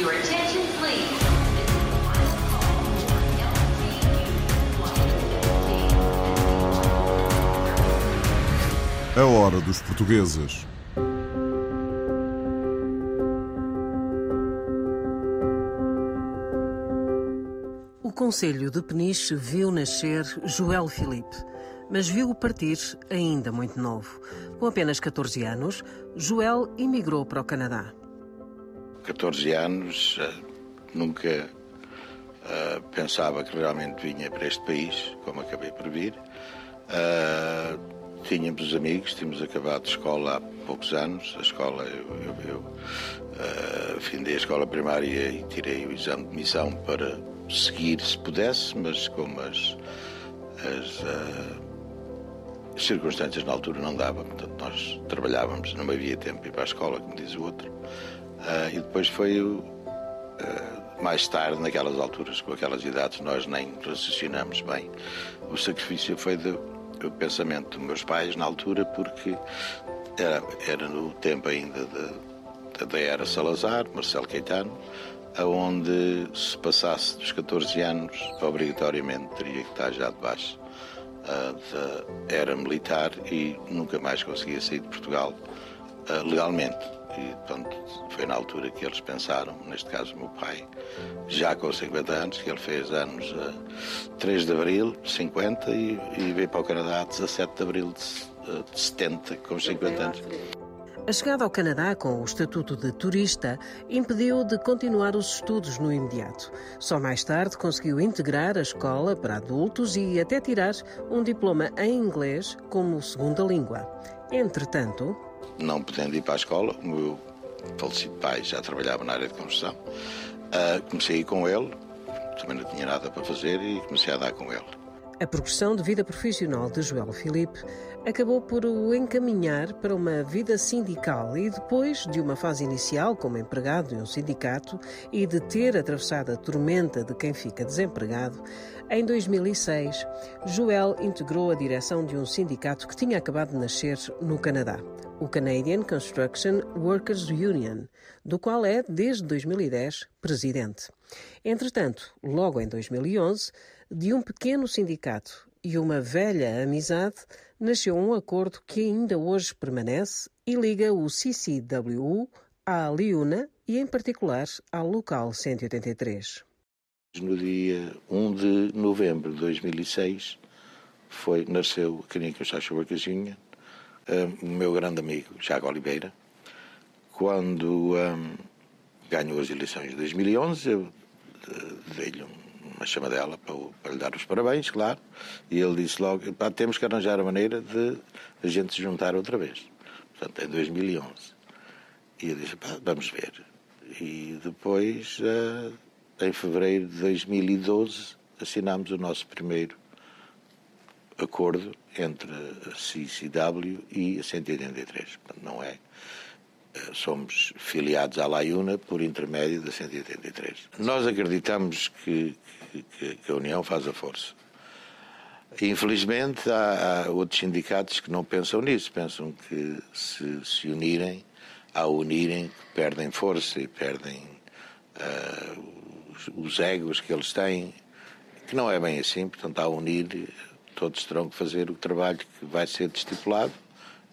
Your attention, please. A hora dos portugueses. O Conselho de Peniche viu nascer Joel Filipe, mas viu-o partir ainda muito novo. Com apenas 14 anos, Joel emigrou para o Canadá. 14 anos, eh, nunca eh, pensava que realmente vinha para este país, como acabei por vir. Eh, tínhamos os amigos, tínhamos acabado de escola há poucos anos. A escola, eu, eu, eu uh, findei a escola primária e tirei o exame de missão para seguir se pudesse, mas como as, as, uh, as circunstâncias na altura não davam, portanto nós trabalhávamos, não havia tempo para ir para a escola, como diz o outro. Uh, e depois foi o. mais tarde, naquelas alturas, com aquelas idades, nós nem raciocinamos bem. O sacrifício foi de, o pensamento dos meus pais na altura, porque era, era no tempo ainda da, era Salazar, Marcelo Caetano, aonde se passasse dos 14 anos, obrigatoriamente teria que estar já debaixo uh, da era militar e nunca mais conseguia sair de Portugal uh, legalmente. E, foi na altura que eles pensaram, neste caso o meu pai, já com 50 anos, que ele fez anos a 3 de abril de 50 e, e veio para o Canadá a 17 de abril de, de 70, com 50 anos. A chegada ao Canadá com o estatuto de turista impediu de continuar os estudos no imediato. Só mais tarde conseguiu integrar a escola para adultos e até tirar um diploma em inglês como segunda língua. Entretanto, não podendo ir para a escola, o meu falecido pai já trabalhava na área de construção, uh, comecei a ir com ele, também não tinha nada para fazer e comecei a dar com ele. A progressão de vida profissional de Joel Filipe acabou por o encaminhar para uma vida sindical e depois de uma fase inicial como empregado em um sindicato e de ter atravessado a tormenta de quem fica desempregado, em 2006, Joel integrou a direção de um sindicato que tinha acabado de nascer no Canadá, o Canadian Construction Workers Union, do qual é, desde 2010, presidente. Entretanto, logo em 2011, de um pequeno sindicato e uma velha amizade, nasceu um acordo que ainda hoje permanece e liga o CCWU à Liuna e, em particular, ao Local 183. No dia 1 de novembro de 2006, foi, nasceu a Clínica Chacha Barcasinha, o meu grande amigo Jago Oliveira. Quando um, ganhou as eleições de 2011, eu uh, dei-lhe uma chamadela para, para lhe dar os parabéns, claro, e ele disse logo: temos que arranjar a maneira de a gente se juntar outra vez. Portanto, em 2011. E eu disse: vamos ver. E depois, uh, em fevereiro de 2012, assinámos o nosso primeiro acordo entre a CCW e a 183. Portanto, não é. Eh, somos filiados à Laiuna por intermédio da 183. Nós acreditamos que, que, que a União faz a força. Infelizmente, há, há, outros sindicatos que não pensam nisso, pensam que se, se unirem, ao unirem, perdem força e perdem uh, os, os egos que eles têm, que não é bem assim, portanto, ao unir, todos terão que fazer o trabalho que vai ser estipulado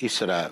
e será,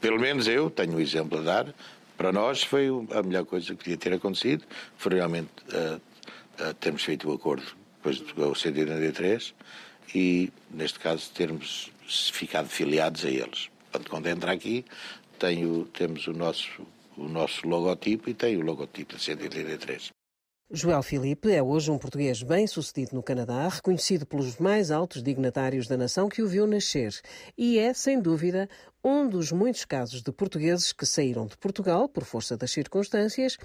pelo menos eu tenho um exemplo a dar, para nós foi a melhor coisa que podia ter acontecido, foi realmente uh, uh, termos feito o acordo depois do 183 e, neste caso, termos ficado filiados a eles. Portanto, quando entra aqui, tenho, temos o nosso, o nosso logotipo e tem o logotipo de 183. Joel Filipe é hoje um português bem-sucedido no Canadá, reconhecido pelos mais altos dignatários da nação que o viu nascer. E é, sem dúvida, um dos muitos casos de portugueses que saíram de Portugal por força das circunstâncias,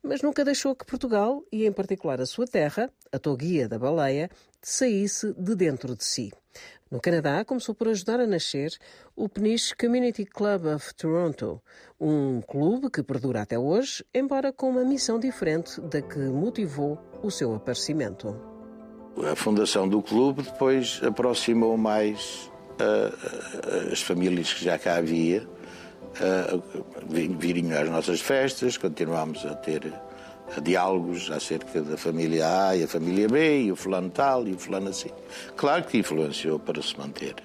mas nunca deixou que Portugal, e em particular a sua terra, a toguia da baleia, saísse de dentro de si. No Canadá, começou por ajudar a nascer o Peniche Community Club of Toronto, um clube que perdura até hoje, embora com uma missão diferente da que motivou o seu aparecimento. A fundação do clube depois aproximou mais uh, as famílias que já cá havia, uh, às nossas festas, continuámos a ter diálogos acerca da família A e a família B, e o fulano tal e o fulano assim. Claro que influenciou para se manter.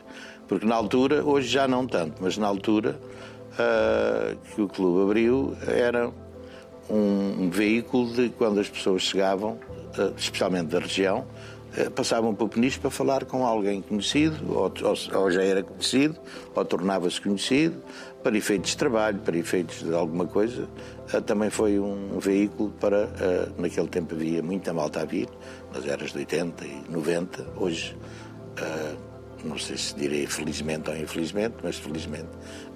Porque na altura, hoje já não tanto, mas na altura uh, que o clube abriu, era um, veículo de quando as pessoas chegavam, uh, especialmente da região, passavam para o Peniche para falar com alguém conhecido, ou, ou, já era conhecido, ou tornava-se conhecido, para efeitos de trabalho, para efeitos de alguma coisa, também foi um veículo para. Naquele tempo havia muita malta a vir, nas eras de 80 e 90, hoje não sei se direi felizmente ou infelizmente, mas felizmente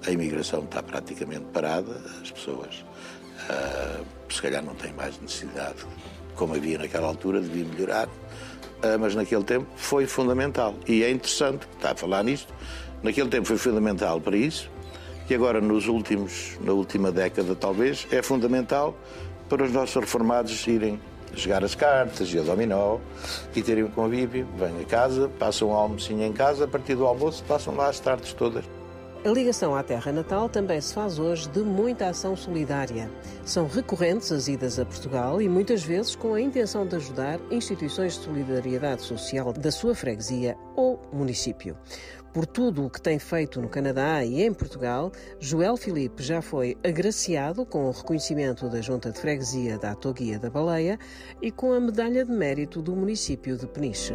a imigração está praticamente parada, as pessoas se calhar não têm mais necessidade, como havia naquela altura, devia melhorar, mas naquele tempo foi fundamental. E é interessante, está a falar nisto, naquele tempo foi fundamental para isso, e agora nos últimos, na última década talvez, é fundamental para os nossos reformados irem jogar as cartas e a dominó e terem um convívio. Vêm a casa, passam um almocinho em casa, a partir do almoço passam lá as tardes todas. A ligação à terra natal também se faz hoje de muita ação solidária. São recorrentes as idas a Portugal e muitas vezes com a intenção de ajudar instituições de solidariedade social da sua freguesia ou município. Por tudo o que tem feito no Canadá e em Portugal, Joel Filipe já foi agraciado com o reconhecimento da Junta de Freguesia da Atoguia da Baleia e com a Medalha de Mérito do município de Peniche.